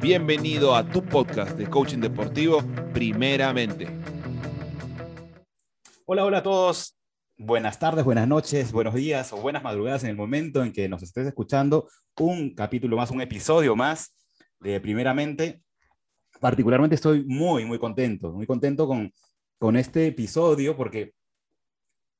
Bienvenido a tu podcast de coaching deportivo, primeramente. Hola, hola a todos. Buenas tardes, buenas noches, buenos días o buenas madrugadas en el momento en que nos estés escuchando. Un capítulo más, un episodio más de Primeramente. Particularmente estoy muy, muy contento, muy contento con, con este episodio porque,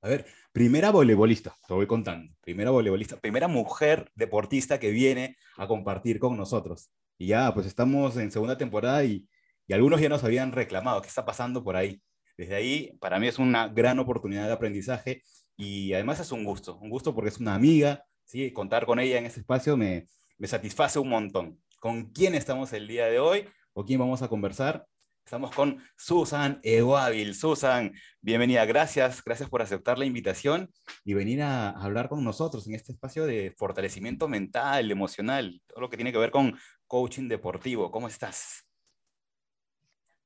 a ver, primera voleibolista, te voy contando, primera voleibolista, primera mujer deportista que viene a compartir con nosotros. Y ya, pues estamos en segunda temporada y, y algunos ya nos habían reclamado, ¿qué está pasando por ahí? Desde ahí, para mí es una gran oportunidad de aprendizaje y además es un gusto, un gusto porque es una amiga, ¿sí? contar con ella en este espacio me, me satisface un montón. ¿Con quién estamos el día de hoy? ¿O quién vamos a conversar? Estamos con Susan Eguavil. Susan, bienvenida. Gracias, gracias por aceptar la invitación y venir a hablar con nosotros en este espacio de fortalecimiento mental, emocional, todo lo que tiene que ver con coaching deportivo. ¿Cómo estás?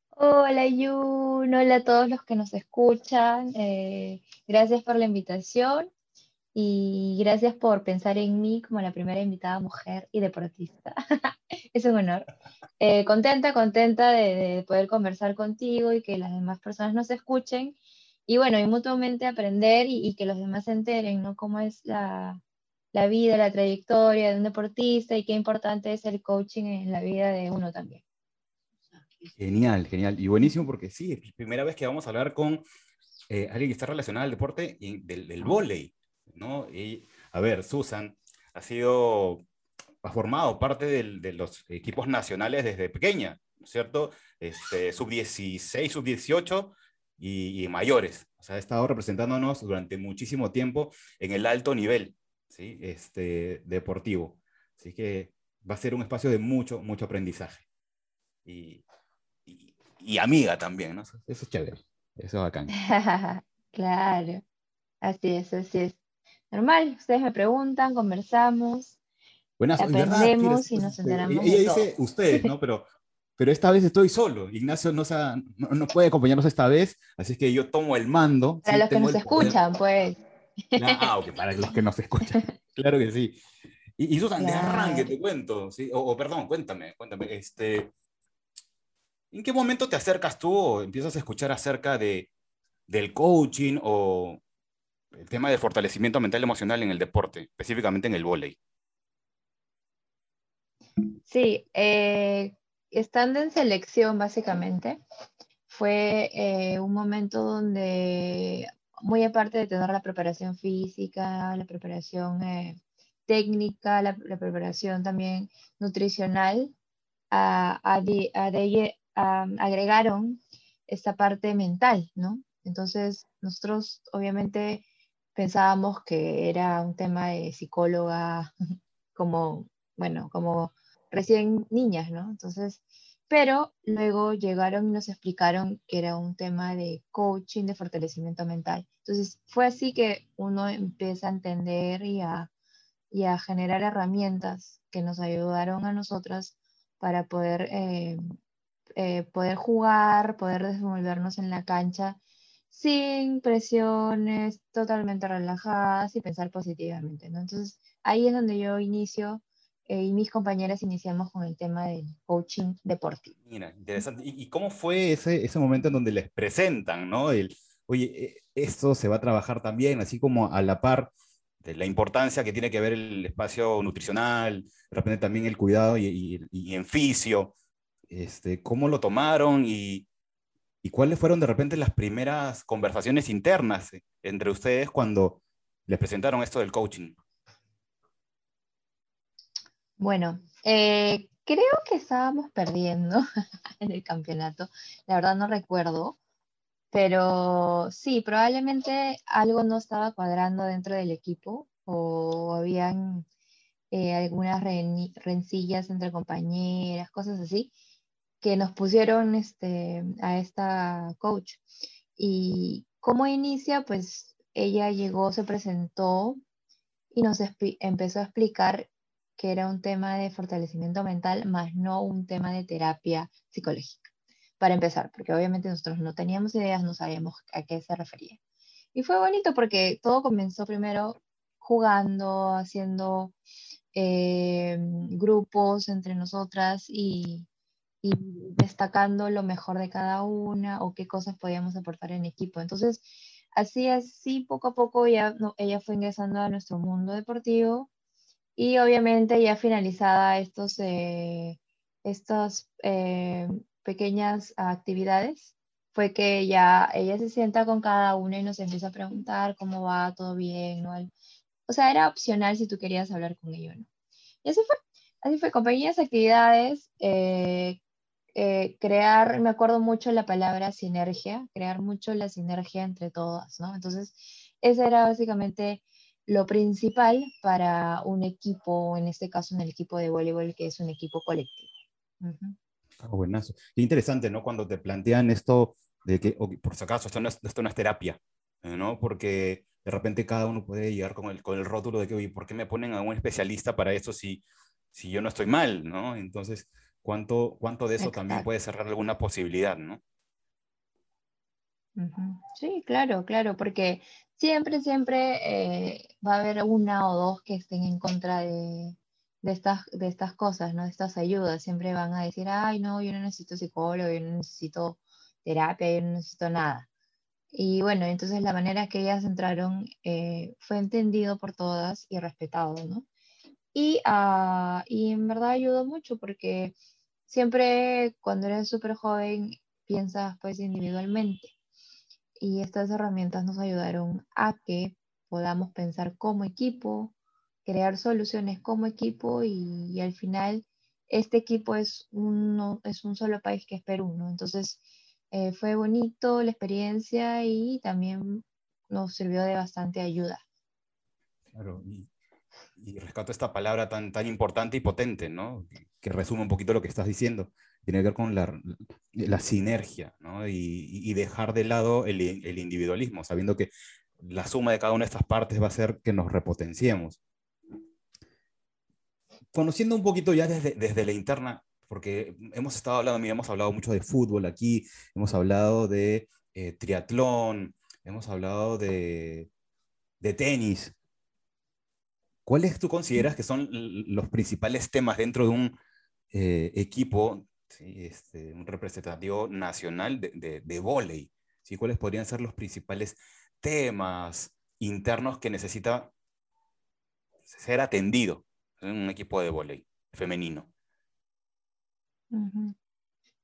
Hola Yun, hola a todos los que nos escuchan. Eh, gracias por la invitación y gracias por pensar en mí como la primera invitada mujer y deportista. es un honor. Eh, contenta, contenta de, poder conversar contigo y que las demás personas nos escuchen y bueno, y mutuamente aprender y, que los demás se enteren, ¿no? Cómo es la, la vida, la trayectoria de un deportista y qué importante es el coaching en la vida de uno también. Genial, genial. Y buenísimo porque sí, es la primera vez que vamos a hablar con eh, alguien que está relacionado al deporte y del, del vóley, ¿no? Y, a ver, Susan ha sido, ha formado parte del, de los equipos nacionales desde pequeña, ¿no es cierto? Este, sub-16, sub-18 y, y, mayores. O sea, ha estado representándonos durante muchísimo tiempo en el alto nivel, ¿sí? Este, deportivo. Así que va a ser un espacio de mucho, mucho aprendizaje. Y, y amiga también, ¿no? Eso es chévere, eso es bacán. claro, así es, así es. Normal, ustedes me preguntan, conversamos, Buenas, aprendemos y nos enteramos. Ella dice ustedes, ¿no? Pero, pero esta vez estoy solo. Ignacio no, no, puede acompañarnos esta vez, así que yo tomo el mando. Para los que nos escuchan, pues. Ah, ok, para los que nos escuchan. claro que sí. Y, y Susan, de arranque te cuento, ¿sí? O, o, perdón, cuéntame, cuéntame. Este, ¿En qué momento te acercas tú o empiezas a escuchar acerca de, del coaching o el tema de fortalecimiento mental y emocional en el deporte, específicamente en el vóley? Sí, eh, estando en selección básicamente, fue eh, un momento donde, muy aparte de tener la preparación física, la preparación eh, técnica, la, preparación también nutricional, a, a, agregaron esta parte mental, ¿no? Entonces, nosotros obviamente pensábamos que era un tema de psicóloga, como, bueno, como recién niñas, ¿no? Entonces, pero luego llegaron y nos explicaron que era un tema de coaching, de fortalecimiento mental. Entonces, fue así que uno empieza a entender y a, y a generar herramientas que nos ayudaron a nosotras para poder eh, eh, poder jugar, poder desenvolvernos en la cancha sin presiones, totalmente relajadas y pensar positivamente. ¿no? Entonces, ahí es donde yo inicio eh, y mis compañeras iniciamos con el tema del coaching deportivo. Mira, interesante. ¿Y, cómo fue ese, ese momento en donde les presentan, ¿no? El, oye, e, esto se va a trabajar también, así como a la par de la importancia que tiene que ver el espacio nutricional, de repente también el cuidado y, y, y en fisio este, cómo lo tomaron y, y cuáles fueron de repente las primeras conversaciones internas entre ustedes cuando les presentaron esto del coaching. Bueno, eh, creo que estábamos perdiendo en el campeonato. La verdad no recuerdo. Pero sí, probablemente algo no estaba cuadrando dentro del equipo o habían eh, algunas rencillas entre compañeras, cosas así que nos pusieron este, a esta coach. Y cómo inicia, pues ella llegó, se presentó y nos empezó a explicar que era un tema de fortalecimiento mental, más no un tema de terapia psicológica, para empezar, porque obviamente nosotros no teníamos ideas, no sabíamos a qué se refería. Y fue bonito porque todo comenzó primero jugando, haciendo eh, grupos entre nosotras y, y destacando lo mejor de cada una o qué cosas podíamos aportar en equipo. Entonces, así, así, poco a poco ya, ella fue ingresando a nuestro mundo deportivo y obviamente ya finalizada estos, eh, estas eh, pequeñas actividades, fue que ya ella se sienta con cada una y nos empieza a preguntar cómo va, todo bien, ¿no? O sea, era opcional si tú querías hablar con ella, ¿no? Y así fue, así fue, compañías, actividades, eh, eh, crear, me acuerdo mucho la palabra sinergia, crear mucho la sinergia entre todas, ¿no? Entonces, ese era básicamente lo principal para un equipo, en este caso en el equipo de voleibol, que es un equipo colectivo. Ah, buenazo. Qué interesante, ¿no? Cuando te plantean esto de que, por si acaso, esto no es, esto no es terapia, ¿no? Porque de repente cada uno puede llegar con el, con el rótulo de que, oye, ¿por qué me ponen a un especialista para esto si, si yo no estoy mal, ¿no? Entonces, ¿cuánto, cuánto de eso también puede cerrar alguna posibilidad, ¿no? Sí, claro, claro, porque siempre, siempre eh, va a haber una o dos que estén en contra de, de estas, de estas cosas, ¿no? De estas ayudas. Siempre van a decir, ay, no, yo no necesito psicólogo, yo no necesito terapia, yo no necesito nada. Y bueno, entonces la manera que ellas entraron eh, fue entendido por todas y respetado, ¿no? Y, uh, y en verdad ayudó mucho porque siempre cuando eres súper joven piensas pues individualmente. Y estas herramientas nos ayudaron a que podamos pensar como equipo, crear soluciones como equipo y, al final este equipo es, uno, es un solo país que es Perú, ¿no? Entonces eh, fue bonito la experiencia y también nos sirvió de bastante ayuda. Claro, y, rescato esta palabra tan, tan importante y potente, ¿no? Que resume un poquito lo que estás diciendo. Tiene que ver con la, la sinergia. Y, dejar de lado el, individualismo, sabiendo que la suma de cada una de estas partes va a hacer que nos repotenciemos conociendo un poquito ya desde, desde la interna, porque hemos estado hablando, mira, hemos hablado mucho de fútbol aquí, hemos hablado de eh, triatlón, hemos hablado de, de tenis. ¿Cuáles tú consideras que son los principales temas dentro de un eh, equipo, este, un representativo nacional de, de, de volei? ¿sí? ¿Cuáles podrían ser los principales temas internos que necesita ser atendido en un equipo de voleibol femenino.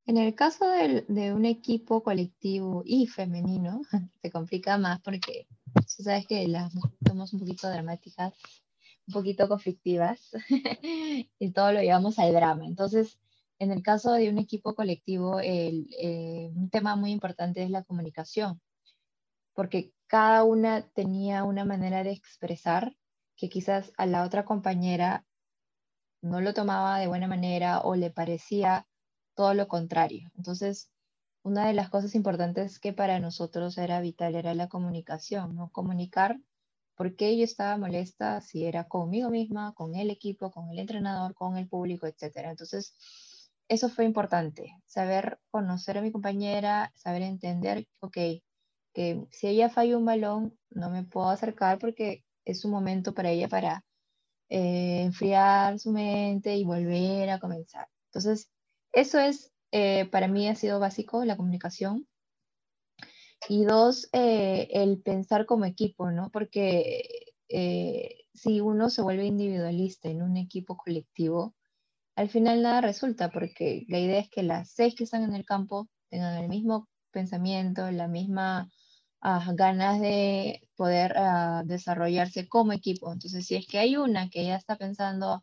En el caso de, un equipo colectivo y femenino, se complica más porque tú sabes que las somos un poquito dramáticas, un poquito conflictivas y todo lo llevamos al drama. Entonces, en el caso de un equipo colectivo, eh, un tema muy importante es la comunicación, porque cada una tenía una manera de expresar que quizás a la otra compañera no lo tomaba de buena manera o le parecía todo lo contrario. Entonces, una de las cosas importantes que para nosotros era vital era la comunicación, ¿no? Comunicar por qué yo estaba molesta, si era conmigo misma, con el equipo, con el entrenador, con el público, etc. Entonces, eso fue importante, saber conocer a mi compañera, saber entender, ok, que si ella falla un balón, no me puedo acercar porque es un momento para ella para eh, enfriar su mente y volver a comenzar. Entonces, eso es, eh, para mí ha sido básico, la comunicación. Y dos, eh, el pensar como equipo, ¿no? Porque si uno se vuelve individualista en un equipo colectivo, al final nada resulta, porque la idea es que las seis que están en el campo tengan el mismo pensamiento, la misma ganas de poder ah, desarrollarse como equipo. Entonces, si es que hay una que ya está pensando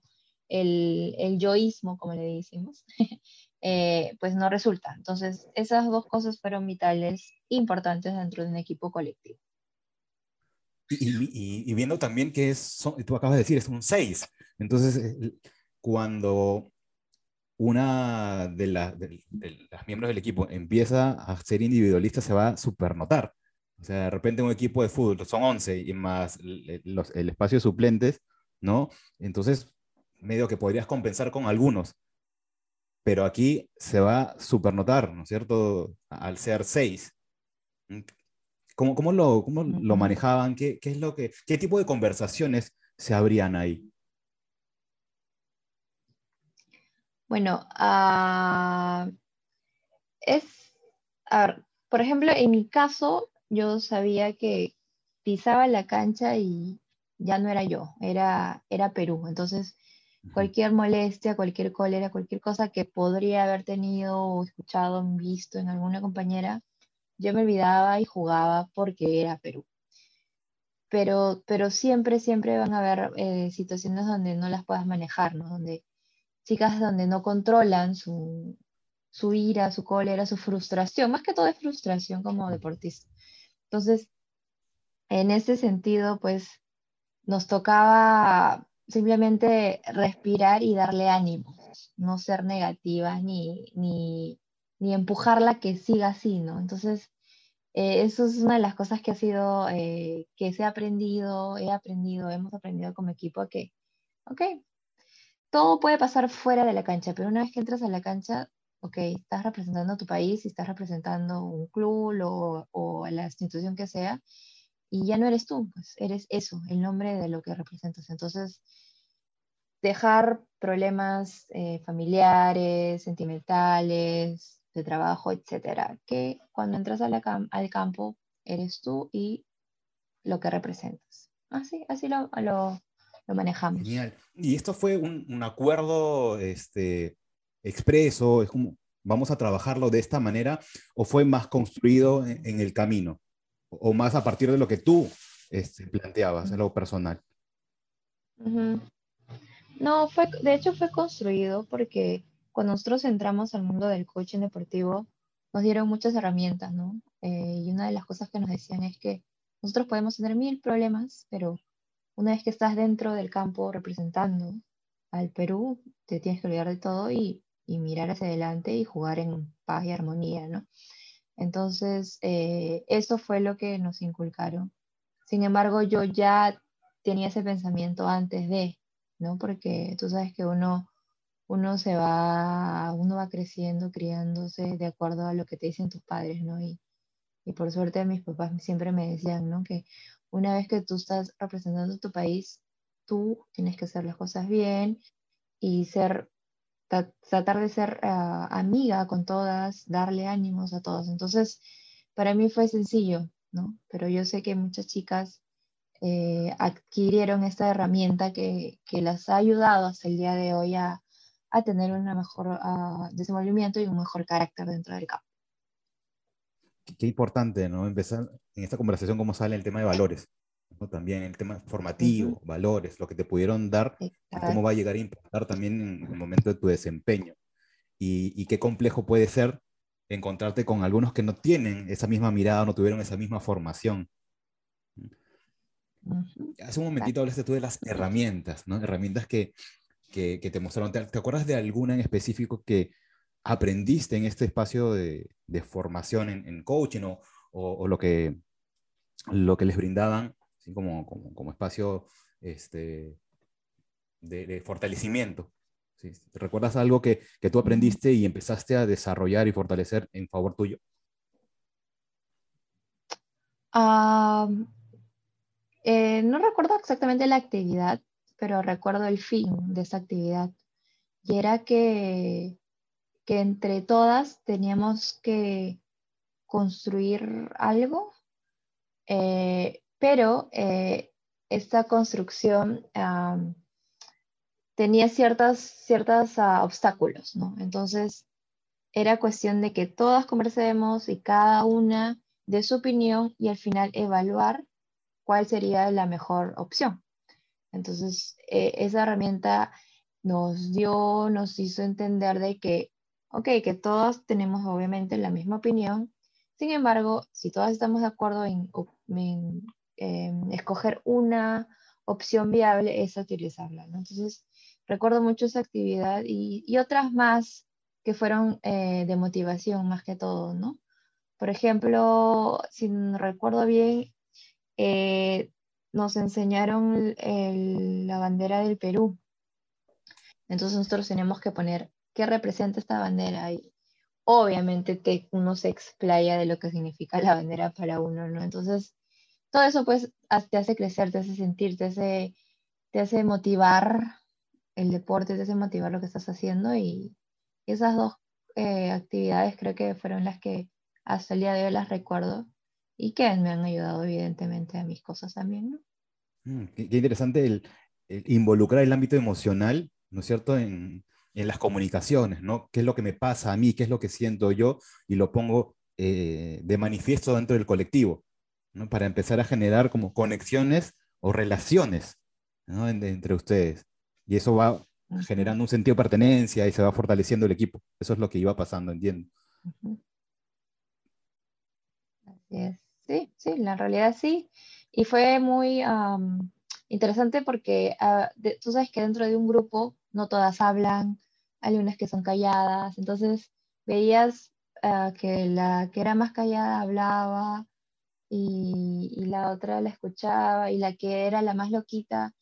el, el yoísmo, como le decimos, eh, pues no resulta. Entonces, esas dos cosas fueron vitales, importantes dentro de un equipo colectivo. Y, viendo también que es, tú acabas de decir, es un 6. Entonces, cuando una de, de, de, las miembros del equipo empieza a ser individualista, se va a supernotar. O sea, de repente un equipo de fútbol son 11 y más los, el espacio de suplentes, ¿no? Entonces, medio que podrías compensar con algunos. Pero aquí se va a supernotar, ¿no es cierto? Al ser 6. ¿Cómo, cómo, lo, cómo lo manejaban? ¿Qué, ¿Qué, es lo que, ¿Qué tipo de conversaciones se abrían ahí? Bueno, ah, es, por ejemplo, en mi caso, yo sabía que pisaba la cancha y ya no era yo, era, era Perú. Entonces, cualquier molestia, cualquier cólera, cualquier cosa que podría haber tenido o escuchado, visto en alguna compañera, yo me olvidaba y jugaba porque era Perú. Pero, pero siempre, siempre van a haber eh, situaciones donde no las puedas manejar, ¿no? Donde chicas donde no controlan su, su ira, su cólera, su frustración, más que todo es frustración como deportista. Entonces, en ese sentido, pues nos tocaba simplemente respirar y darle ánimo, no ser negativas ni, ni, ni empujarla que siga así, ¿no? Entonces, eh, eso es una de las cosas que ha sido, eh, que se ha aprendido, he aprendido, hemos aprendido como equipo que, ok, todo puede pasar fuera de la cancha, pero una vez que entras a la cancha, ok, estás representando a tu país y estás representando un club o, o la institución que sea, y ya no eres tú, pues eres eso, el nombre de lo que representas. Entonces, dejar problemas eh, familiares, sentimentales, de trabajo, etcétera, que cuando entras al campo eres tú y lo que representas. Así, así lo, lo, lo manejamos. Genial. ¿Y esto fue un, un, acuerdo este, expreso? ¿Es como, vamos a trabajarlo de esta manera? ¿O fue más construido en, en el camino? ¿O más a partir de lo que tú este, planteabas, en lo personal? No, fue, de hecho fue construido porque cuando nosotros entramos al mundo del coaching deportivo, nos dieron muchas herramientas, ¿no? Eh, y una de las cosas que nos decían es que nosotros podemos tener mil problemas, pero una vez que estás dentro del campo representando al Perú, te tienes que olvidar de todo y, y mirar hacia adelante y jugar en paz y armonía, ¿no? Entonces, eh, eso fue lo que nos inculcaron. Sin embargo, yo ya tenía ese pensamiento antes de, ¿no? Porque tú sabes que uno uno se va, uno va creciendo, criándose de acuerdo a lo que te dicen tus padres, ¿no? Y, y por suerte mis papás siempre me decían, ¿no? Que una vez que tú estás representando tu país, tú tienes que hacer las cosas bien y ser, tratar de ser uh, amiga con todas, darle ánimos a todas. Entonces, para mí fue sencillo, ¿no? Pero yo sé que muchas chicas eh, adquirieron esta herramienta que, las ha ayudado hasta el día de hoy a, a tener un mejor uh, desenvolvimiento y un mejor carácter dentro del campo. Qué importante, ¿no? Empezar en esta conversación cómo sale el tema de valores, ¿no? También el tema formativo, uh -huh. valores, lo que te pudieron dar y cómo va a llegar a impactar también en el momento de tu desempeño. Y, y qué complejo puede ser encontrarte con algunos que no tienen esa misma mirada, no tuvieron esa misma formación. Uh -huh. Hace un momentito hablaste tú de las herramientas, ¿no? Herramientas que, que, que te mostraron. ¿Te, ¿Te, acuerdas de alguna en específico que aprendiste en este espacio de, de formación en, en, coaching o, o, o, lo, que, lo que les brindaban así como, como, como espacio este, de, de fortalecimiento? ¿Sí? ¿Recuerdas algo que, que, tú aprendiste y empezaste a desarrollar y fortalecer en favor tuyo? Um, eh, no recuerdo exactamente la actividad, pero recuerdo el fin de esa actividad. Y era que, que entre todas teníamos que construir algo, eh, pero eh, esta construcción tenía ciertos ciertas, uh, obstáculos, ¿no? Entonces, era cuestión de que todas conversemos y cada una de su opinión y al final evaluar cuál sería la mejor opción. Entonces, eh, esa herramienta nos dio, nos hizo entender de que, ok, que todos tenemos obviamente la misma opinión, sin embargo, si todas estamos de acuerdo en, eh, escoger una opción viable, es utilizarla. Entonces, recuerdo mucho esa actividad y, otras más que fueron eh, de motivación más que todo, ¿no? Por ejemplo, si recuerdo bien, eh, nos enseñaron la bandera del Perú. Entonces nosotros tenemos que poner qué representa esta bandera y obviamente te, uno se explaya de lo que significa la bandera para uno, ¿no? Entonces todo eso pues te hace crecer, te hace sentir, te hace, te hace motivar el deporte te hace motivar lo que estás haciendo y esas dos eh, actividades creo que fueron las que hasta el día de hoy las recuerdo y que me han ayudado evidentemente a mis cosas también, ¿no? Mm, qué, interesante el, involucrar el ámbito emocional, ¿no es cierto?, en, en, las comunicaciones, ¿no? ¿Qué es lo que me pasa a mí? ¿Qué es lo que siento yo? Y lo pongo eh, de manifiesto dentro del colectivo, ¿no? Para empezar a generar como conexiones o relaciones, ¿no? entre ustedes. Y eso va generando un sentido de pertenencia y se va fortaleciendo el equipo. Eso es lo que iba pasando, entiendo. Así es. Sí, sí, en realidad sí. Y fue muy interesante porque ah, tú sabes que dentro de un grupo no todas hablan, hay unas que son calladas, entonces veías ah, que la que era más callada hablaba y, la otra la escuchaba y la que era la más loquita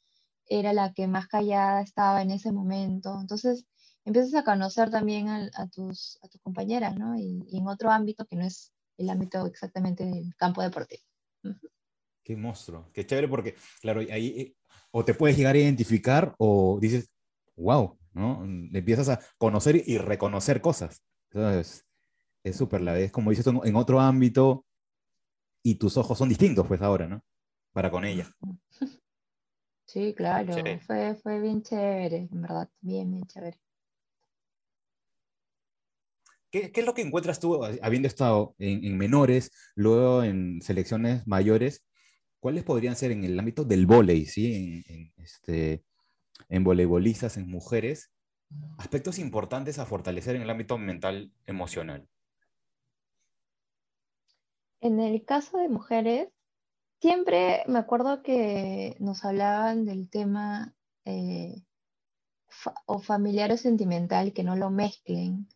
era la que más callada estaba en ese momento. Entonces empiezas a conocer también a, tus, a tus compañeras, ¿no? Y, en otro ámbito que no es el ámbito exactamente del campo deportivo. Qué monstruo, qué chévere porque, claro, ahí eh, o te puedes llegar a identificar o dices, wow, ¿no? Empiezas a conocer y reconocer cosas. Entonces, es súper, la es como dices en otro ámbito y tus ojos son distintos, pues ahora, ¿no? Para con ella. Sí, claro, fue, fue bien chévere, en verdad, bien, bien chévere. ¿Qué, ¿Qué, es lo que encuentras tú, habiendo estado en, menores, luego en selecciones mayores? ¿Cuáles podrían ser en el ámbito del vóley, ¿sí? en, este, en voleibolistas, en mujeres, aspectos importantes a fortalecer en el ámbito mental emocional? En el caso de mujeres, siempre me acuerdo que nos hablaban del tema eh, o familiar o sentimental, que no lo mezclen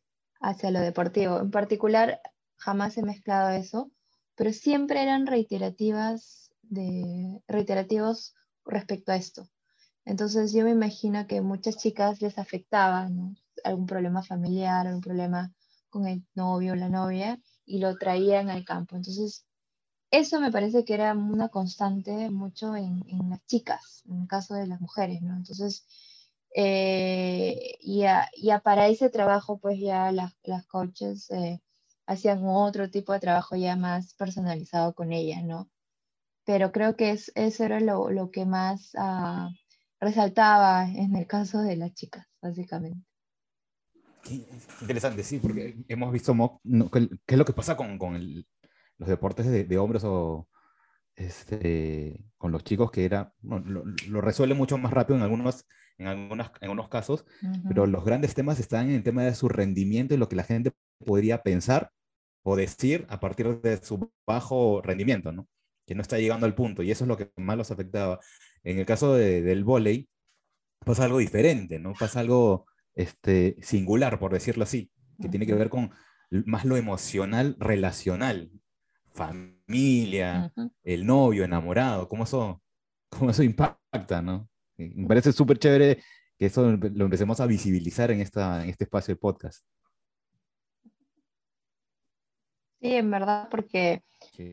hacia lo deportivo. En particular, jamás he mezclado eso, pero siempre eran reiterativas de, reiterativos respecto a esto. Entonces yo me imagino que muchas chicas les afectaba algún problema familiar, algún problema con el novio o la novia y lo traían al campo. Entonces eso me parece que era una constante mucho en, las chicas, en el caso de las mujeres, ¿no? Entonces, eh, ya, para ese trabajo, pues ya las, las coaches eh, hacían otro tipo de trabajo ya más personalizado con ellas, ¿no? Pero creo que es, eso era lo, que más ah, resaltaba en el caso de las chicas, básicamente. interesante, sí, porque hemos visto qué es lo que pasa con, con el, los deportes de, hombres o este, con los chicos que era, lo, lo, resuelve mucho más rápido en algunos, en algunas, en algunos casos, pero los grandes temas están en el tema de su rendimiento y lo que la gente podría pensar o decir a partir de su bajo rendimiento, ¿no? Que no está llegando al punto y eso es lo que más los afectaba. En el caso del vóley pasa algo diferente, ¿no? Pasa algo este, singular, por decirlo así, que tiene que ver con más lo emocional relacional, familia, el novio, enamorado, cómo eso, cómo eso impacta, ¿no? Me parece súper chévere que eso lo empecemos a visibilizar en, esta, en este espacio de podcast. Sí, en verdad, porque,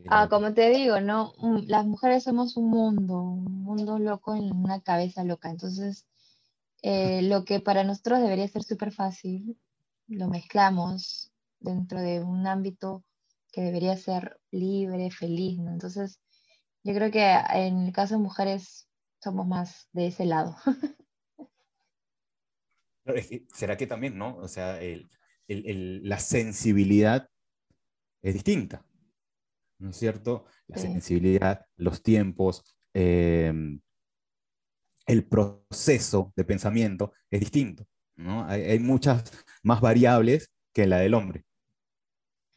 ah, como te digo, ¿no? Las mujeres somos un mundo, un mundo loco en una cabeza loca. Entonces, eh, lo que para nosotros debería ser súper fácil, lo mezclamos dentro de un ámbito que debería ser libre, feliz, ¿no? Entonces, yo creo que en el caso de mujeres somos más de ese lado. ¿Será que también, no? O sea, la sensibilidad es distinta, ¿no es cierto? La sensibilidad, los tiempos, em, el proceso de pensamiento es distinto, ¿no? Hay, hay, muchas más variables que la del hombre.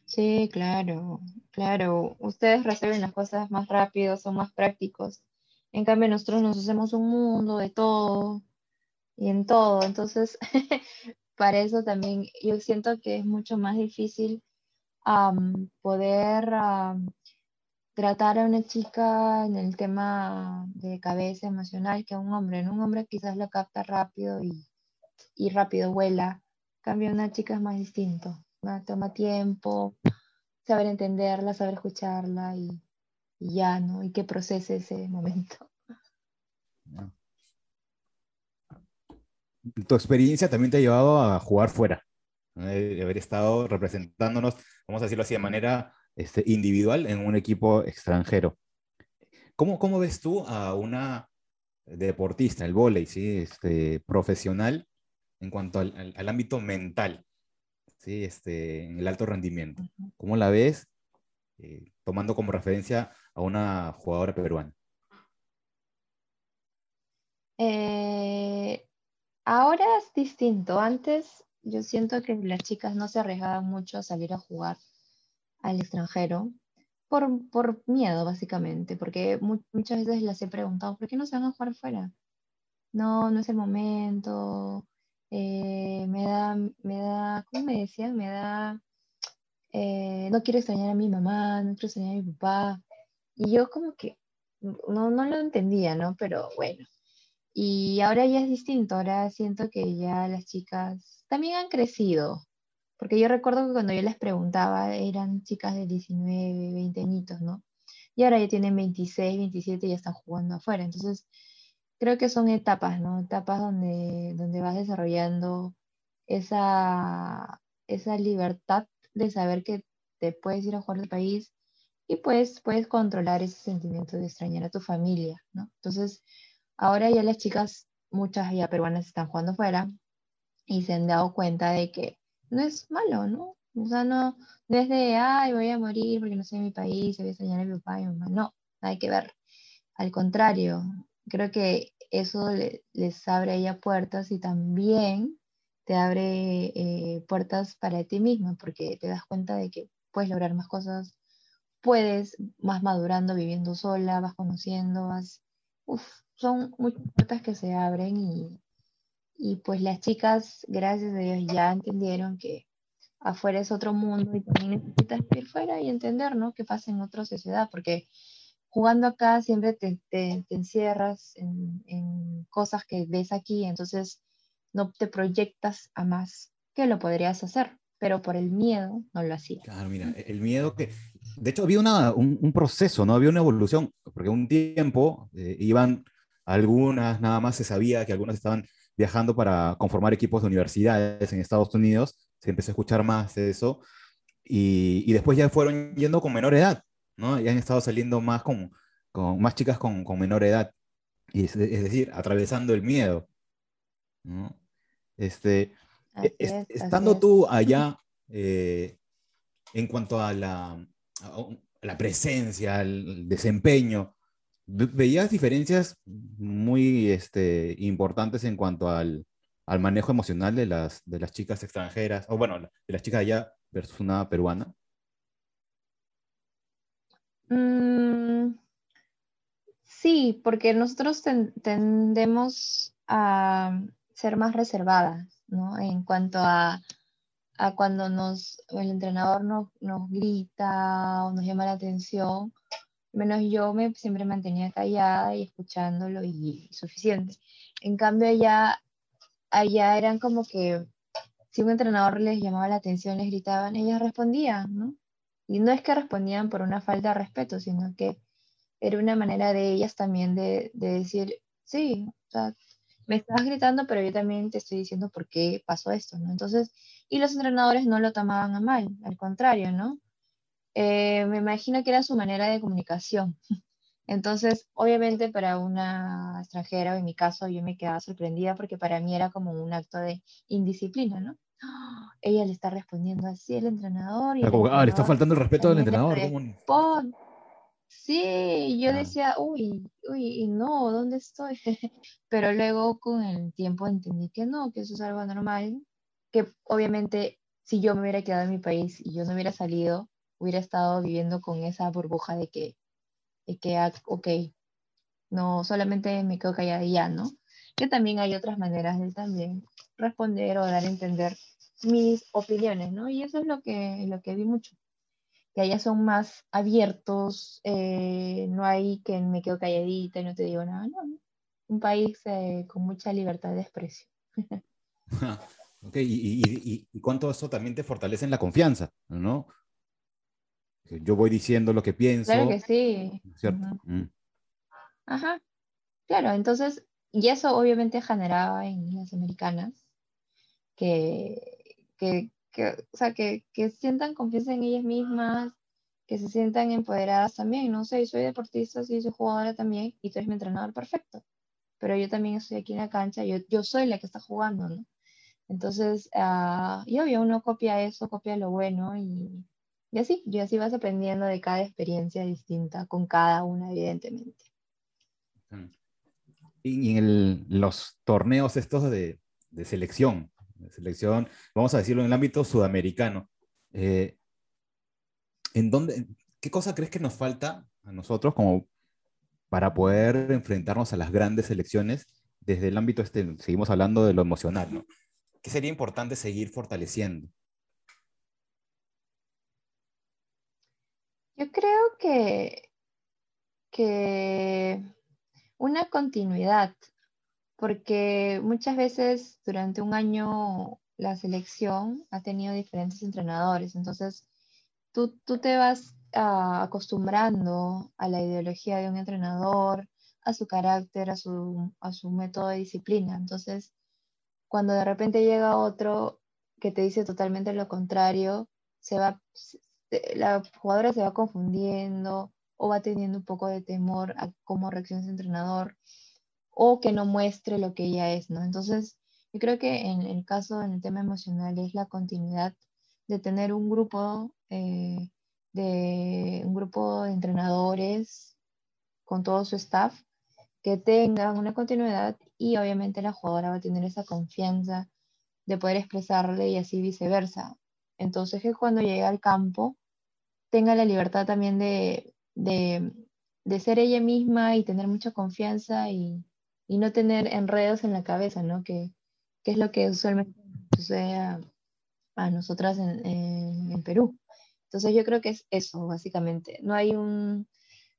Sí, claro, claro. Ustedes resuelven las cosas más rápido, son más prácticos. En cambio, nosotros nos hacemos un mundo de todo y en todo. Entonces, para eso también yo siento que es mucho más difícil poder tratar a una chica en el tema de cabeza emocional que a un hombre. Un hombre quizás lo capta rápido y, y rápido vuela. En cambio, una chica es más distinto toma tiempo, saber entenderla, saber escucharla y, ya, ¿no? Y que procese ese momento. tu experiencia también te ha llevado a jugar fuera, de haber estado representándonos, vamos a decirlo así, de manera este, individual en un equipo extranjero. ¿Cómo, ¿Cómo ves tú a una deportista, el vóley, ¿sí? este, profesional, en cuanto al, al, ámbito mental, ¿sí? este, en el alto rendimiento? ¿Cómo la ves eh, tomando como referencia a una jugadora peruana? Eh, ahora es distinto. Antes yo siento que las chicas no se arriesgaban mucho a salir a jugar al extranjero por, por miedo, básicamente, porque muchas veces las he preguntado, ¿por qué no se van a jugar fuera? No, no es el momento, eh, me da, me da, ¿cómo me decían? Me da, eh, no quiero extrañar a mi mamá, no quiero extrañar a mi papá. Y yo como que no, no lo entendía, ¿no? Pero bueno. Y ahora ya es distinto, ahora siento que ya las chicas también han crecido, porque yo recuerdo que cuando yo les preguntaba eran chicas de 19, 20 añitos, ¿no? Y ahora ya tienen 26, 27 y ya están jugando afuera. Entonces, creo que son etapas, ¿no? Etapas donde, donde vas desarrollando esa, esa libertad de saber que te puedes ir a jugar al país y pues puedes controlar ese sentimiento de extrañar a tu familia, ¿no? Entonces, ahora ya las chicas, muchas ya peruanas están jugando fuera y se han dado cuenta de que no es malo, ¿no? O sea, no, desde, ay, voy a morir porque no sé mi país, voy a extrañar a mi papá y mi mamá. No, hay que ver. Al contrario, creo que eso les abre a puertas y también te abre eh, puertas para ti misma, porque te das cuenta de que puedes lograr más cosas, puedes más madurando, viviendo sola, vas conociendo, vas... Uf, son muchas puertas que se abren y, y pues las chicas, gracias a Dios, ya entendieron que afuera es otro mundo y también necesitas ir fuera y entender, ¿no? Qué pasa en otra sociedad, porque jugando acá siempre te, te, encierras en, en, cosas que ves aquí, entonces no te proyectas a más que lo podrías hacer, pero por el miedo no lo hacía. Claro, mira, el miedo que... De hecho, había una, un, un, proceso, ¿no? Había una evolución, porque un tiempo eh, iban algunas, nada más se sabía que algunas estaban viajando para conformar equipos de universidades en Estados Unidos, se empezó a escuchar más de eso, y, y después ya fueron yendo con menor edad, ¿no? Ya han estado saliendo más con, con más chicas con, con, menor edad, y es, es, decir, atravesando el miedo, ¿no? Este, es, es, estando tú allá, eh, en cuanto a la, a la presencia, al desempeño, veías diferencias muy este, importantes en cuanto al, manejo emocional de las, chicas extranjeras, o bueno, de las chicas allá versus una peruana. Mm, sí, porque nosotros ten, tendemos a ser más reservadas, ¿no? En cuanto a, cuando nos, el entrenador nos grita o nos llama la atención, menos yo me siempre mantenía callada y escuchándolo y, y suficiente. En cambio allá, allá eran como que si un entrenador les llamaba la atención, les gritaban, ellas respondían, ¿no? Y no es que respondían por una falta de respeto, sino que era una manera de ellas también de, de decir, sí, me estás gritando, pero yo también te estoy diciendo por qué pasó esto, ¿no? Entonces, y los entrenadores no lo tomaban a mal, al contrario, ¿no? Eh, me imagino que era su manera de comunicación. Entonces, obviamente para una extranjera, o en mi caso, yo me quedaba sorprendida porque para mí era como un acto de indisciplina, ¿no? ella le está respondiendo así al entrenador. Y ah, entrenador le está faltando el respeto al entrenador. Sí, yo ah. decía, uy, uy, no, ¿dónde estoy? Pero luego con el tiempo entendí que no, que eso es algo normal, que obviamente si yo me hubiera quedado en mi país y yo no hubiera salido, hubiera estado viviendo con esa burbuja de que, de que ah, ok, no solamente me quedo callada y ya, ¿no? Que también hay otras maneras de también responder o dar a entender mis opiniones, ¿no? Y eso es lo que, lo que vi mucho. Que allá son más abiertos, eh, no hay que me quedo calladita y no te digo nada, no. Un país eh, con mucha libertad de expresión. ok, y, y, y, cuánto eso también te fortalece en la confianza, ¿no? Yo voy diciendo lo que pienso. Claro que sí. ¿Cierto? Uh -huh. Ajá. Claro, entonces y eso obviamente generaba en las americanas que, que, que, o sea, que, que sientan confianza en ellas mismas, que se sientan empoderadas también. No sé, soy deportista, sí, soy jugadora también, y tú eres mi entrenador perfecto. Pero yo también estoy aquí en la cancha, yo, yo soy la que está jugando, ¿no? Entonces, uh, y obvio, uno copia eso, copia lo bueno, y, y así, y así vas aprendiendo de cada experiencia distinta, con cada una, evidentemente. Y en los torneos estos de, de selección, selección, vamos a decirlo en el ámbito sudamericano. Eh, ¿en dónde, ¿Qué cosa crees que nos falta a nosotros como para poder enfrentarnos a las grandes selecciones desde el ámbito este? Seguimos hablando de lo emocional, ¿no? ¿Qué sería importante seguir fortaleciendo? Yo creo que, que una continuidad porque muchas veces durante un año la selección ha tenido diferentes entrenadores, entonces tú, tú te vas ah, acostumbrando a la ideología de un entrenador, a su carácter, a su, a su método de disciplina, entonces cuando de repente llega otro que te dice totalmente lo contrario, se va, la jugadora se va confundiendo o va teniendo un poco de temor a cómo reacciona ese entrenador o que no muestre lo que ella es, ¿no? Entonces, yo creo que en el caso, en el tema emocional, es la continuidad de tener un grupo, eh, de, un grupo de entrenadores con todo su staff que tengan una continuidad y obviamente la jugadora va a tener esa confianza de poder expresarle y así viceversa. Entonces que cuando llegue al campo tenga la libertad también de, de, ser ella misma y tener mucha confianza y, y no tener enredos en la cabeza, ¿no? Que, que es lo que usualmente sucede a, a nosotras en, en, Perú. Entonces yo creo que es eso, básicamente. No hay un,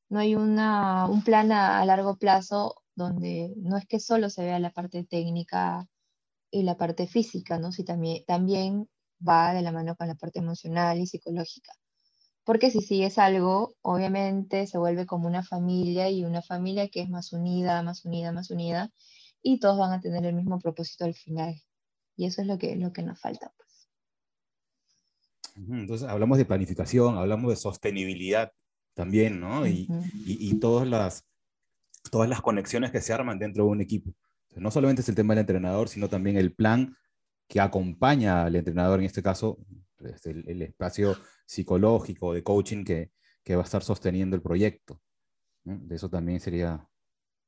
no hay una, un plan a, a, largo plazo donde no es que solo se vea la parte técnica y la parte física, ¿no? Si también, también va de la mano con la parte emocional y psicológica porque si sigues algo, obviamente se vuelve como una familia y una familia que es más unida, más unida, más unida, y todos van a tener el mismo propósito al final. Y eso es lo que, lo que nos falta. Pues. Entonces, hablamos de planificación, hablamos de sostenibilidad también, ¿no? Y, y, y, todas, las, todas las conexiones que se arman dentro de un equipo. no solamente es el tema del entrenador, sino también el plan que acompaña al entrenador, en este caso, este, el, el espacio psicológico, de coaching que, que va a estar sosteniendo el proyecto. De eso también sería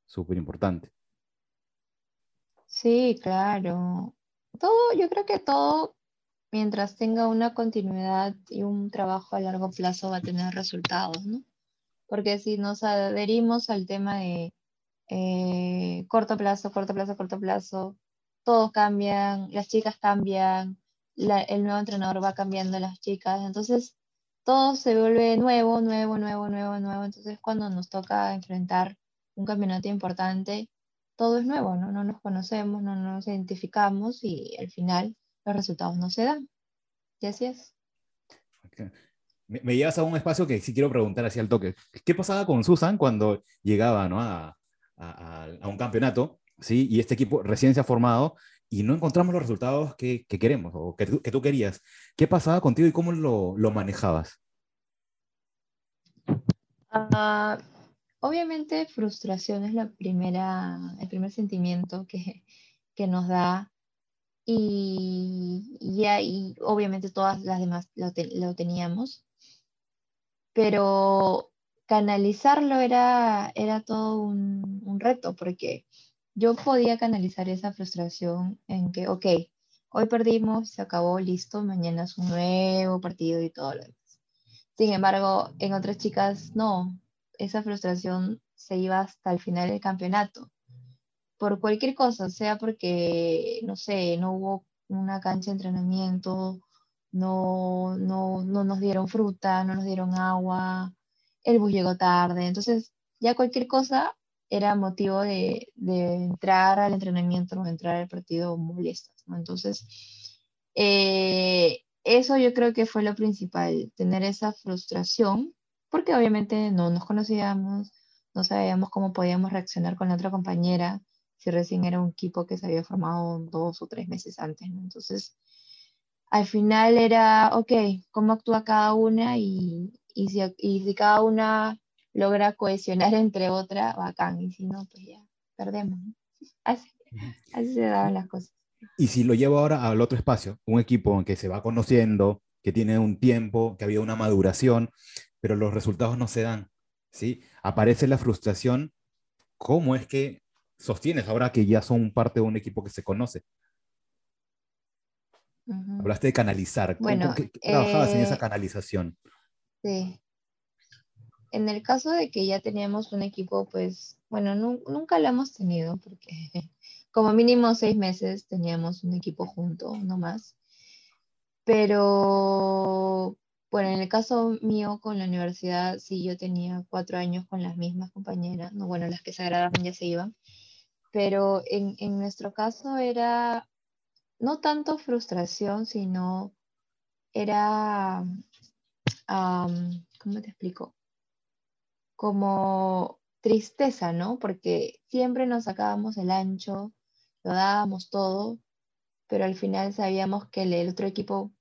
súper importante. Sí, claro. Todo, yo creo que todo, mientras tenga una continuidad y un trabajo a largo plazo, va a tener resultados, ¿no? Porque si nos adherimos al tema de eh, corto plazo, corto plazo, corto plazo, todos cambian, las chicas cambian, el nuevo entrenador va cambiando las chicas, entonces todo se vuelve nuevo, nuevo, nuevo, nuevo, nuevo, entonces cuando nos toca enfrentar un campeonato importante, todo es nuevo, ¿no? No nos conocemos, no nos identificamos y al final los resultados no se dan. Y así es. Me, llevas a un espacio que sí quiero preguntar así al toque. ¿Qué pasaba con Susan cuando llegaba ¿no? a, a, a, un campeonato? ¿sí? Y este equipo recién se ha formado y no encontramos los resultados que, que queremos o que, tú querías. ¿Qué pasaba contigo y cómo lo, lo manejabas? Uh, obviamente frustración es la primera, el primer sentimiento que, que nos da y, y, obviamente todas las demás lo, lo teníamos, pero canalizarlo era, era todo un reto porque yo podía canalizar esa frustración en que, ok, hoy perdimos, se acabó, listo, mañana es un nuevo partido y todo lo demás. Sin embargo, en otras chicas no, esa frustración se iba hasta el final del campeonato. Por cualquier cosa, sea porque, no sé, no hubo una cancha de entrenamiento, no, no, no nos dieron fruta, no nos dieron agua, el bus llegó tarde, entonces ya cualquier cosa era motivo de, de entrar al entrenamiento o entrar al partido molestas, ¿no? Entonces, eh, eso yo creo que fue lo principal, tener esa frustración, porque obviamente no nos conocíamos, no sabíamos cómo podíamos reaccionar con la otra compañera, si recién era un equipo que se había formado dos o tres meses antes, ¿no? Entonces, al final era, ok, ¿cómo actúa cada una? Y, y, si, y si cada una logra cohesionar entre otra, bacán, y si no, pues ya, perdemos. ¿no? Así, así se daban las cosas. Y si lo llevo ahora al otro espacio, un equipo en que se va conociendo, que tiene un tiempo, que había una maduración, pero los resultados no se dan, ¿sí? Aparece la frustración, ¿cómo es que sostienes ahora que ya son parte de un equipo que se conoce? Ujú. Hablaste de canalizar. ¿Cómo, Bueno, qué trabajabas en esa eh, canalización? Sí. En el caso de que ya teníamos un equipo, pues, bueno, nu- nunca lo hemos tenido, porque como mínimo seis meses teníamos un equipo junto, no más. Pero, bueno, en el caso mío con la universidad, sí, yo tenía cuatro años con las mismas compañeras, no, bueno, las que se graduaron ya se iban, pero en, en nuestro caso era no tanto frustración, sino era, ¿cómo te explico? Como tristeza, ¿no? Porque siempre nos sacábamos el ancho, lo dábamos todo, pero al final sabíamos que el, otro equipo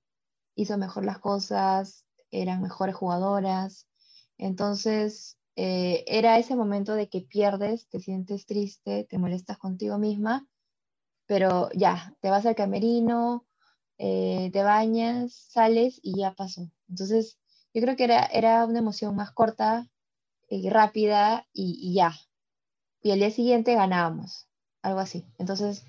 hizo mejor las cosas, eran mejores jugadoras. Entonces, eh, era ese momento de que pierdes, te sientes triste, te molestas contigo misma, pero ya, te vas al camerino, eh, te bañas, sales y ya pasó. Entonces, yo creo que era, era una emoción más corta y rápida y, y ya. Y al día siguiente ganábamos, algo así. Entonces,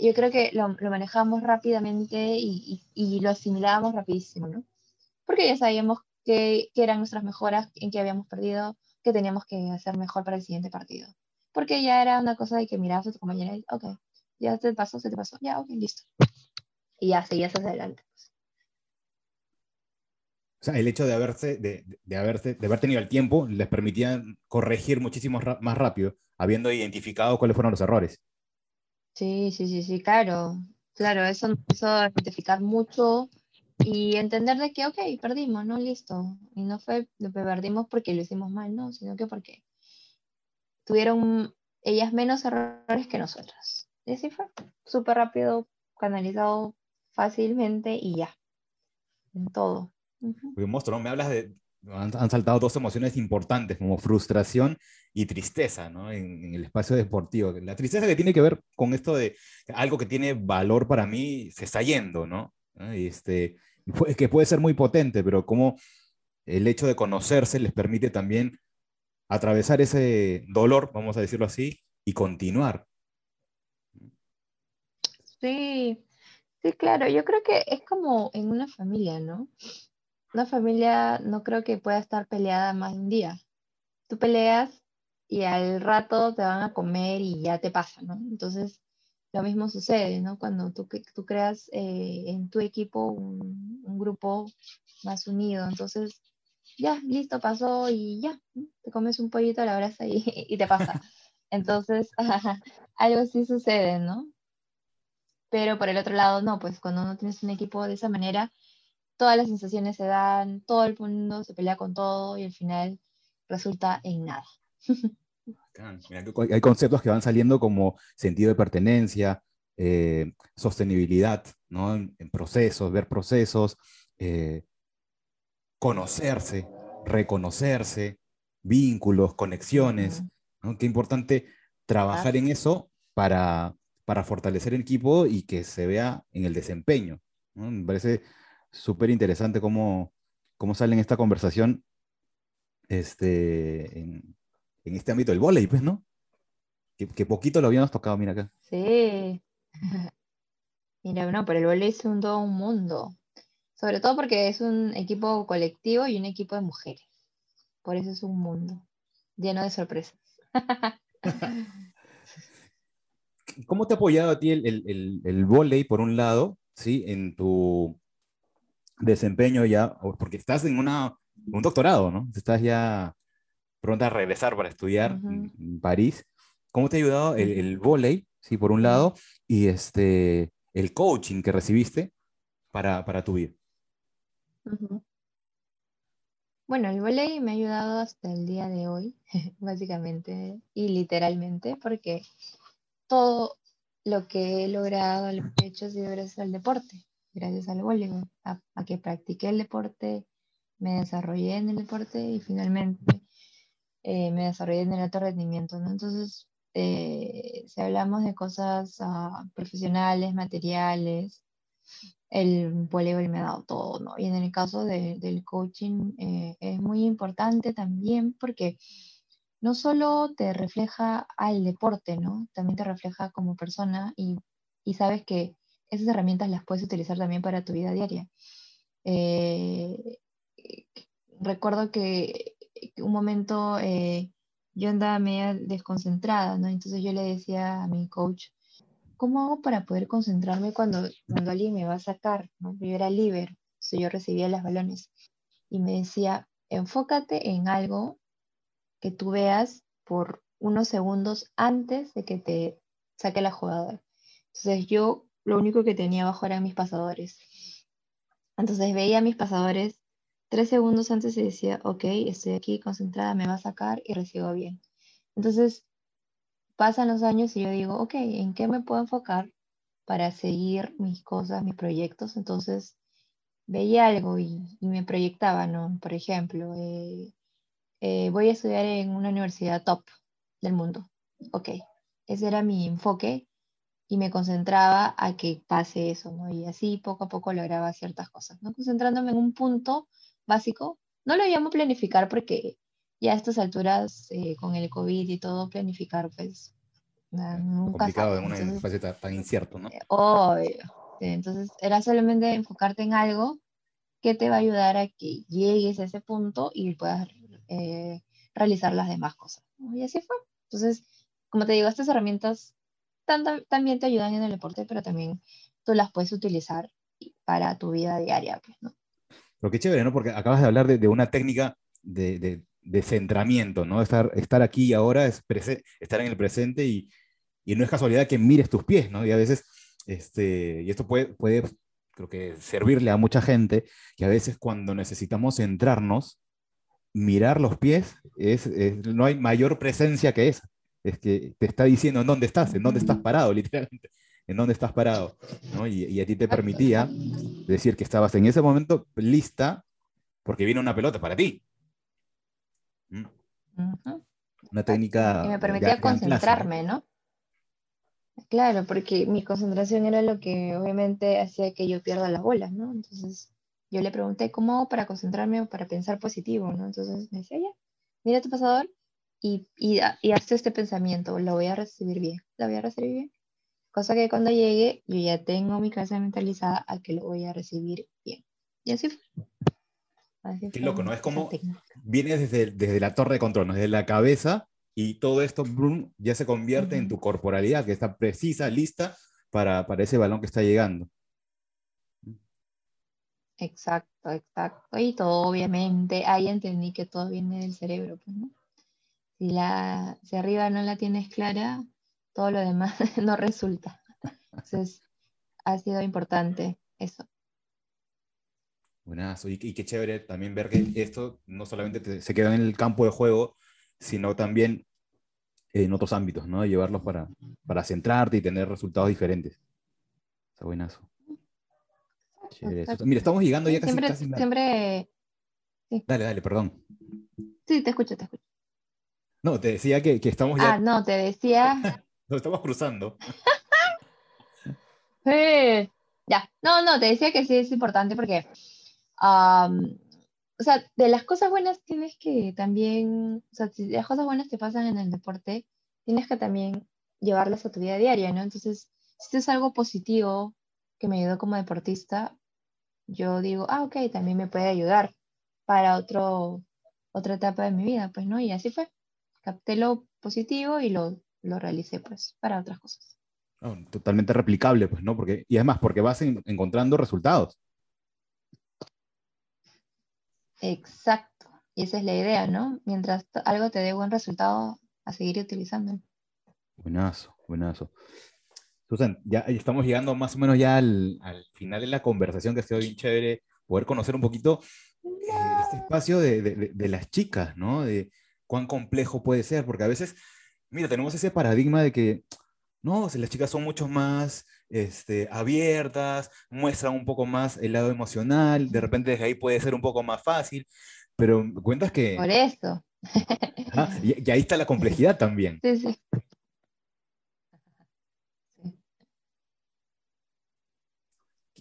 yo creo que lo, lo manejamos rápidamente y, y- y lo asimilábamos rapidísimo, ¿no? Porque ya sabíamos qué eran nuestras mejoras, en qué habíamos perdido, qué teníamos que hacer mejor para el siguiente partido. Porque ya era una cosa de que mirabas a tu compañera y, ok, ya te pasó, se te pasó, ya, ok, listo. Y ya seguías hacia adelante. O sea, el hecho de haberse, de, de- haberse, de haber tenido el tiempo les permitía corregir muchísimo más rápido, habiendo identificado cuáles fueron los errores. Sí, sí, sí, sí, claro. Claro, eso nos hizo identificar mucho y entender de que, ok, perdimos, ¿no? Listo. Y no fue lo que perdimos porque lo hicimos mal, ¿no? Sino que porque tuvieron ellas menos errores que nosotras. Y así fue. Súper rápido, canalizado fácilmente y ya. En todo. Porque monstruo, ¿no? Me hablas de, han, han saltado dos emociones importantes como frustración y tristeza, ¿no? En, en el espacio deportivo. La tristeza que tiene que ver con esto de algo que tiene valor para mí se está yendo, ¿no? ¿Ah? Este, que puede ser muy potente, pero como el hecho de conocerse les permite también atravesar ese dolor, vamos a decirlo así, y continuar. Sí, sí, claro. Yo creo que es como en una familia, ¿no? Una familia no creo que pueda estar peleada más de un día. Tú peleas y al rato te van a comer y ya te pasa, ¿no? Entonces, lo mismo sucede, ¿no? Cuando tú, tú creas eh, en tu equipo un, un grupo más unido. Entonces, ya, listo, pasó y ya. Te comes un pollito a la brasa y, y te pasa. Entonces, algo así sucede, ¿no? Pero por el otro lado, no, pues cuando no tienes un equipo de esa manera, todas las sensaciones se dan, todo el mundo se pelea con todo y al final resulta en nada. Hay conceptos que van saliendo como sentido de pertenencia, eh, sostenibilidad, ¿no? En, en procesos, ver procesos, eh, conocerse, reconocerse, vínculos, conexiones. ¿no? Qué importante trabajar en eso para, para fortalecer el equipo y que se vea en el desempeño. ¿no? Me parece súper interesante cómo, cómo sale en esta conversación este, en, en este ámbito del vóley, pues, ¿no? Que, que poquito lo habíamos tocado, mira acá. Sí. Mira, no, pero el vóley es un todo un mundo. Sobre todo porque es un equipo colectivo y un equipo de mujeres. Por eso es un mundo lleno de sorpresas. ¿Cómo te ha apoyado a ti el, el, el, el vóley, por un lado, ¿sí? En tu desempeño ya, porque estás en una, un doctorado, ¿no? Estás ya pronta a regresar para estudiar en, en París. ¿Cómo te ha ayudado el, el vóley, sí, por un lado, y este, el coaching que recibiste para, para tu vida? Bueno, el vóley me ha ayudado hasta el día de hoy, básicamente y literalmente, porque todo lo que he logrado, lo que he hecho ha sido gracias al deporte, gracias al voleibol, a, que practiqué el deporte, me desarrollé en el deporte y finalmente eh, me desarrollé en el alto rendimiento, ¿no? Entonces, eh, si hablamos de cosas ah, profesionales, materiales, el voleibol me ha dado todo, ¿no? Y en el caso del coaching eh, es muy importante también porque no solo te refleja al deporte, ¿no? También te refleja como persona y, sabes que esas herramientas las puedes utilizar también para tu vida diaria. Eh, recuerdo que un momento eh, yo andaba media desconcentrada, ¿no? Entonces yo le decía a mi coach, ¿cómo hago para poder concentrarme cuando, cuando alguien me va a sacar? ¿no? Yo era libre, yo recibía los balones. Y me decía, enfócate en algo que tú veas por unos segundos antes de que te saque la jugadora. Entonces yo lo único que tenía abajo eran mis pasadores. Entonces veía mis pasadores tres segundos antes y decía, ok, estoy aquí concentrada, me va a sacar y recibo bien. Entonces, pasan los años y yo digo, ok, ¿en qué me puedo enfocar para seguir mis cosas, mis proyectos? Entonces, veía algo y, me proyectaba, ¿no? Por ejemplo, eh, eh, voy a estudiar en una universidad top del mundo. Ok, ese era mi enfoque y me concentraba a que pase eso, ¿no? Y así poco a poco lograba ciertas cosas, ¿no? Concentrándome en un punto básico. No lo llamo planificar porque ya a estas alturas, eh, con el COVID y todo, planificar, pues, nunca Complicado en una fase tan incierto, ¿no? Obvio. Entonces, era solamente enfocarte en algo que te va a ayudar a que llegues a ese punto y puedas eh, realizar las demás cosas. Y así fue. Entonces, como te digo, estas herramientas también te ayudan en el deporte, pero también tú las puedes utilizar para tu vida diaria, pues, ¿no? Pero qué chévere, ¿no? Porque acabas de hablar de, una técnica de, de, centramiento, ¿no? Estar, estar aquí y ahora es estar en el presente y, y, no es casualidad que mires tus pies, ¿no? Y a veces, este, y esto puede, puede, creo que servirle a mucha gente, que a veces cuando necesitamos centrarnos, mirar los pies, es, no hay mayor presencia que esa. Es que te está diciendo en dónde estás, en dónde estás parado, literalmente en dónde estás parado, ¿no? y, a ti te permitía decir que estabas en ese momento lista porque viene una pelota para ti. ¿Mm? Una técnica... Y me permitía concentrarme, ¿no? Claro, porque mi concentración era lo que obviamente hacía que yo pierda las bolas, ¿no? Entonces yo le pregunté cómo hago para concentrarme o para pensar positivo, ¿no? Entonces me decía, ya, mira tu pasador y, y, y hazte este pensamiento, lo voy a recibir bien, lo voy a recibir bien. Cosa que cuando llegue, yo ya tengo mi casa mentalizada a que lo voy a recibir bien. Y así fue. Qué loco, ¿no? Es como viene desde, desde la torre de control, desde la cabeza, y todo esto ya se convierte en tu corporalidad, que está precisa, lista para, para ese balón que está llegando. Exacto, exacto. Y todo, obviamente, ahí entendí que todo viene del cerebro, pues, ¿no? Si, la, si arriba no la tienes clara, todo lo demás no resulta. Entonces, ha sido importante eso. Buenazo, y, qué chévere también ver que esto no solamente se queda en el campo de juego, sino también en otros ámbitos, ¿no? Llevarlos para, para centrarte y tener resultados diferentes. Está buenazo. Mira, estamos llegando ya casi. Siempre. siempre... Dale, dale, perdón. Sí, te escucho, te escucho. No, te decía que, que estamos ya. Ah, no, te decía Nos estamos cruzando. ya. No, no, te decía que sí es importante porque, o sea, de las cosas buenas tienes que también, o sea, si las cosas buenas te pasan en el deporte, tienes que también llevarlas a tu vida diaria, ¿no? Entonces, si es algo positivo que me ayudó como deportista, yo digo, ah, ok, también me puede ayudar para otro, otra etapa de mi vida, pues, ¿no? Y así fue. Capté lo positivo y lo lo realicé pues para otras cosas. totalmente replicable, pues, ¿no? Porque, y además, porque vas encontrando resultados. Exacto. Y esa es la idea, ¿no? Mientras algo te dé buen resultado, a seguir utilizándolo. Buenazo, buenazo. Susan, ya estamos llegando más o menos ya al, final de la conversación, que ha sido bien chévere poder conocer un poquito eh, este espacio de, de, las chicas, ¿no? De cuán complejo puede ser, porque a veces mira, tenemos ese paradigma de que no, si las chicas son mucho más este, abiertas, muestran un poco más el lado emocional, de repente desde ahí puede ser un poco más fácil, pero cuentas que... Por eso. Ah, y, y ahí está la complejidad también. Sí, sí.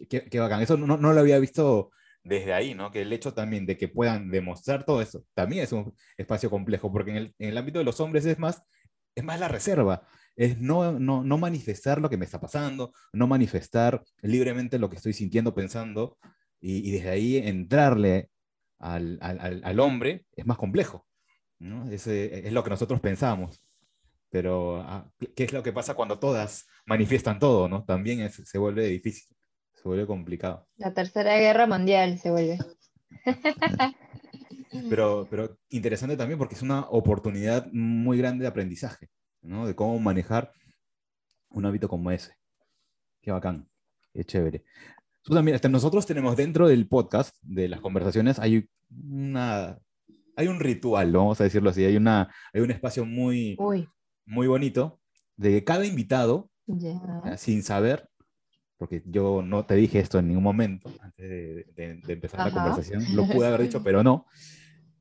Qué, qué bacán. Eso no, no lo había visto desde ahí, ¿no? Que el hecho también de que puedan demostrar todo eso también es un espacio complejo, porque en el, en el ámbito de los hombres es más, es más la reserva, es no, no, no manifestar lo que me está pasando, no manifestar libremente lo que estoy sintiendo, pensando, y, desde ahí entrarle al, al, al, hombre es más complejo, ¿no? Es, eh, es lo que nosotros pensamos. Pero, ah, ¿qué es lo que pasa cuando todas manifiestan todo, ¿no? También es, se vuelve difícil, se vuelve complicado. La tercera guerra mundial se vuelve. Pero, pero interesante también porque es una oportunidad muy grande de aprendizaje, ¿no? De cómo manejar un hábito como ese. Qué bacán, qué chévere. Susan, mira, hasta nosotros tenemos dentro del podcast, de las conversaciones, hay una, hay un ritual, vamos a decirlo así, hay, una, hay un espacio muy, Uy, muy bonito de que cada invitado, sin saber, porque yo no te dije esto en ningún momento antes de, de- de empezar la Ajá. conversación, lo pude haber dicho, pero no.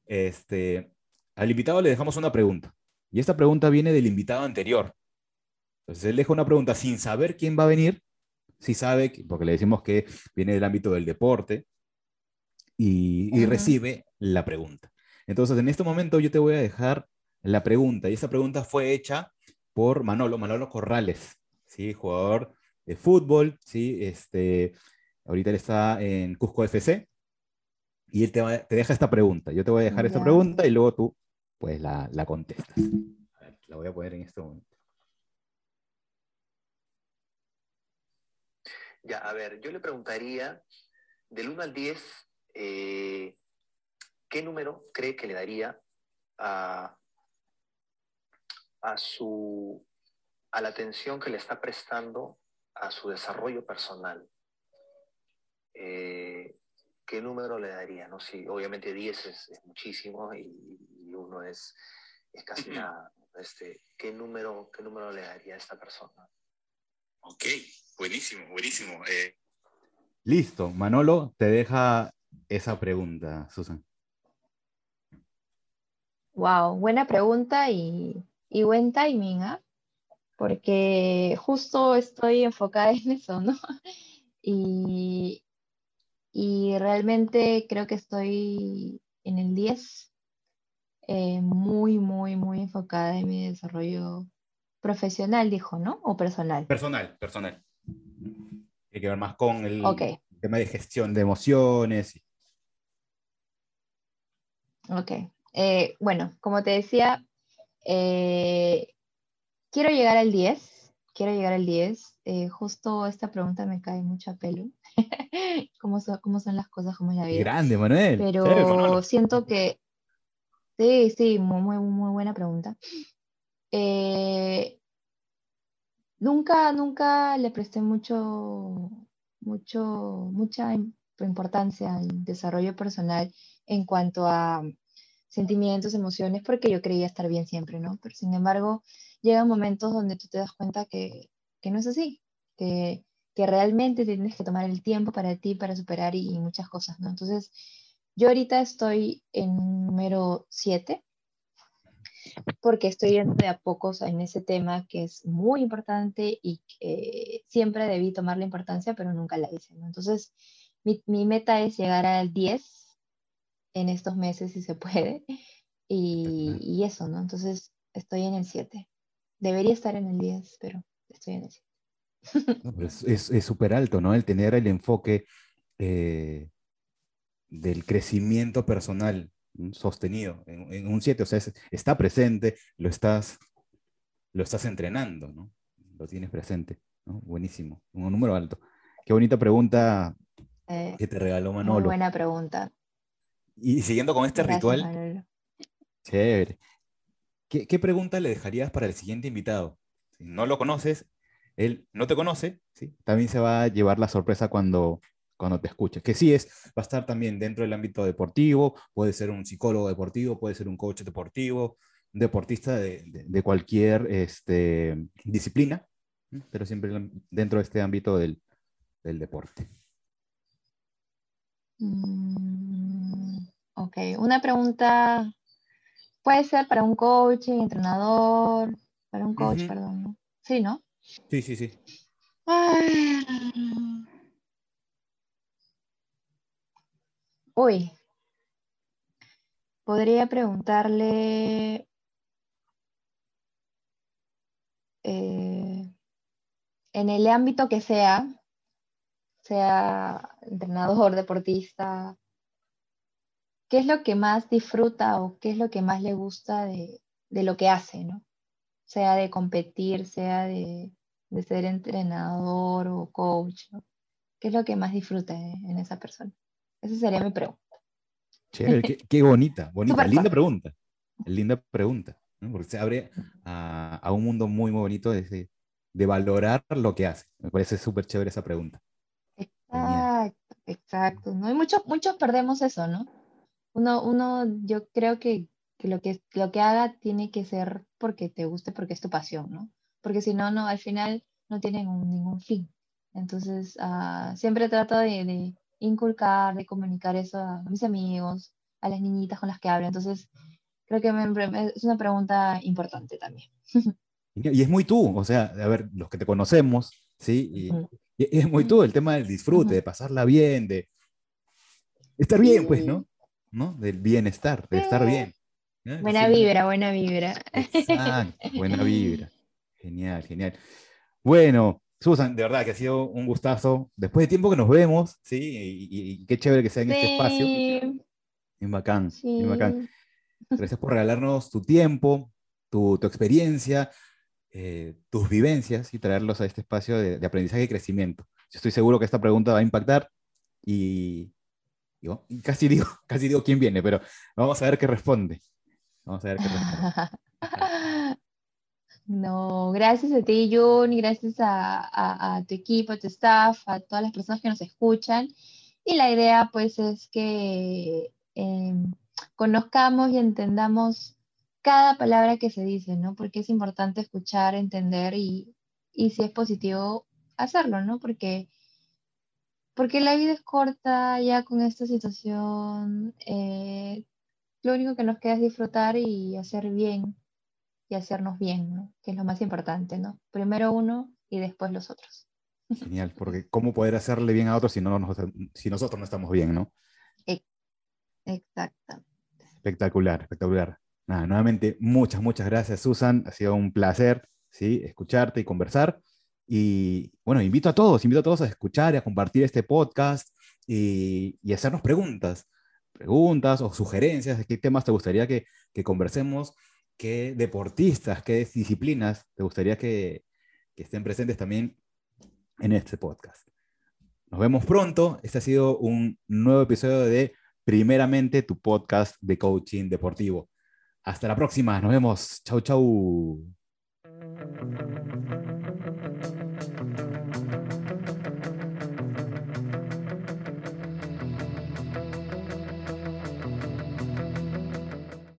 Este, al invitado le dejamos una pregunta, y esta pregunta viene del invitado anterior. Entonces él deja una pregunta sin saber quién va a venir, si sabe, que- porque le decimos que viene del ámbito del deporte, y, y recibe la pregunta. Entonces, en este momento yo te voy a dejar la pregunta, y esa pregunta fue hecha por Manolo, Manolo Corrales, ¿sí? jugador de fútbol, ¿sí? este, ahorita él está en Cusco FC, y él te, va- te deja esta pregunta. Yo te voy a dejar esta pregunta y luego tú, pues, la, la contestas. A ver, la voy a poner en este momento. Ya, a ver, yo le preguntaría, del 1 al 10, eh, ¿qué número cree que le daría a, a, su, a la atención que le está prestando a su desarrollo personal? Eh, ¿Qué número le daría? No sé, obviamente 10 es, es muchísimo y, y uno es, es casi nada. Este, ¿qué, número, ¿Qué número le daría a esta persona? Ok, buenísimo, buenísimo. Listo, Manolo te deja esa pregunta, Susan. Wow, buena pregunta y, y buen timing, ¿ah? Porque justo estoy enfocada en eso, ¿no? Y, y realmente creo que estoy en el 10, eh, muy, muy, muy enfocada en mi desarrollo profesional, dijo, ¿no? O personal. Personal, personal. Tiene que ver más con el tema de gestión de emociones. Ok. Eh, bueno, como te decía, eh, quiero llegar al 10. Quiero llegar al 10. Eh, justo esta pregunta me cae mucho a pelo. ¿Cómo son, cómo son las cosas, cómo es la vida? Grande, Manuel. Pero siento que, sí, sí, muy, muy, muy buena pregunta. Eh, nunca, nunca le presté mucho, mucho, mucha im- importancia al desarrollo personal en cuanto a sentimientos, emociones, porque yo creía estar bien siempre, ¿no? Pero sin embargo, llegan momentos donde tú te das cuenta que, que no es así, que, que realmente tienes que tomar el tiempo para ti, para superar y, y muchas cosas, ¿no? Entonces, yo ahorita estoy en número 7 porque estoy yendo de a pocos en ese tema que es muy importante y que siempre debí tomar la importancia, pero nunca la hice, ¿no? Entonces, mi, mi meta es llegar al 10 en estos meses, si se puede, y, y eso, ¿no? Entonces, estoy en el 7. Debería estar en el 10, pero estoy en el 7. No, pero es- súper alto, ¿no? El tener el enfoque eh, del crecimiento personal ¿no? sostenido en, en un 7, o sea, es- está presente, lo estás, lo estás entrenando, ¿no? Lo tienes presente, ¿no? Buenísimo, un número alto. Qué bonita pregunta Eh, que te regaló muy Manolo. buena pregunta. Y siguiendo con este Gracias, ritual, Manolo. chévere. ¿Qué, qué pregunta le dejarías para el siguiente invitado? Si no lo conoces, él no te conoce, ¿sí? También se va a llevar la sorpresa cuando, cuando te escuche. Que sí es, va a estar también dentro del ámbito deportivo, puede ser un psicólogo deportivo, puede ser un coach deportivo, un deportista de, de- de cualquier este, disciplina, pero siempre dentro de este ámbito del, del deporte. Mm, ok, una pregunta puede ser para un coach, entrenador, para un coach, perdón. ¿no? Sí, ¿no? Sí, sí, sí. Uy, podría preguntarle eh, en el ámbito que sea, sea entrenador, deportista, ¿qué es lo que más disfruta o qué es lo que más le gusta de, lo que hace, ¿no? Sea de competir, sea de, ser entrenador o coach, ¿Qué es lo que más disfruta en esa persona? Esa sería mi pregunta. Chévere, qué, bonita, bonita, linda pregunta. Linda pregunta, porque se abre a, un mundo muy, muy bonito de, de valorar lo que hace. Me parece súper chévere esa pregunta. Exacto, exacto. ¿no? Y muchos, muchos perdemos eso, ¿no? Uno, uno yo creo que, lo que lo que haga tiene que ser porque te guste, porque es tu pasión, ¿no? Porque si no, no, al final no tiene ningún fin. Entonces, uh, siempre trato de, inculcar, de comunicar eso a mis amigos, a las niñitas con las que hablo. Entonces, creo que es una pregunta importante también. Y es muy tú, o sea, a ver, los que te conocemos, ¿sí? Y, es muy tú el tema del disfrute, de pasarla bien, de estar bien, pues, ¿no? ¿No? Del bienestar, de estar bien. Buena vibra, buena vibra. Exacto, buena vibra. Genial, genial. Bueno, Susan, de verdad que ha sido un gustazo. Después de tiempo que nos vemos, ¿sí? Y, qué chévere que sea en este espacio. Bien bacán, bien bacán. Gracias por regalarnos tu tiempo, tu, tu experiencia, eh, tus vivencias y traerlos a este espacio de, aprendizaje y crecimiento. Yo estoy seguro que esta pregunta va a impactar y, casi, digo, casi digo quién viene, pero vamos a ver qué responde. Vamos a ver qué responde. No, gracias a ti, Jun, y gracias a, tu equipo, a tu staff, a todas las personas que nos escuchan. Y la idea, pues, es que em, conozcamos y entendamos cada palabra que se dice, ¿no? Porque es importante escuchar, entender y, si es positivo, hacerlo, ¿no? Porque, porque la vida es corta ya con esta situación. Eh, lo único que nos queda es disfrutar y hacer bien y hacernos bien, ¿no? Que es lo más importante, ¿no? Primero uno y después los otros. Genial, porque ¿cómo poder hacerle bien a otros si, no si nosotros no estamos bien, ¿no? Exactamente. Espectacular, espectacular nuevamente, muchas, muchas gracias, Susan. Ha sido un placer ¿sí? escucharte y conversar. Y bueno, invito a todos, invito a todos a escuchar y a compartir este podcast y, hacernos preguntas, preguntas o sugerencias de qué temas te gustaría que, conversemos, qué deportistas, qué disciplinas te gustaría que, que estén presentes también en este podcast. Nos vemos pronto. Este ha sido un nuevo episodio de Primeramente tu podcast de coaching deportivo. Hasta la próxima, nos vemos. Chau, chau.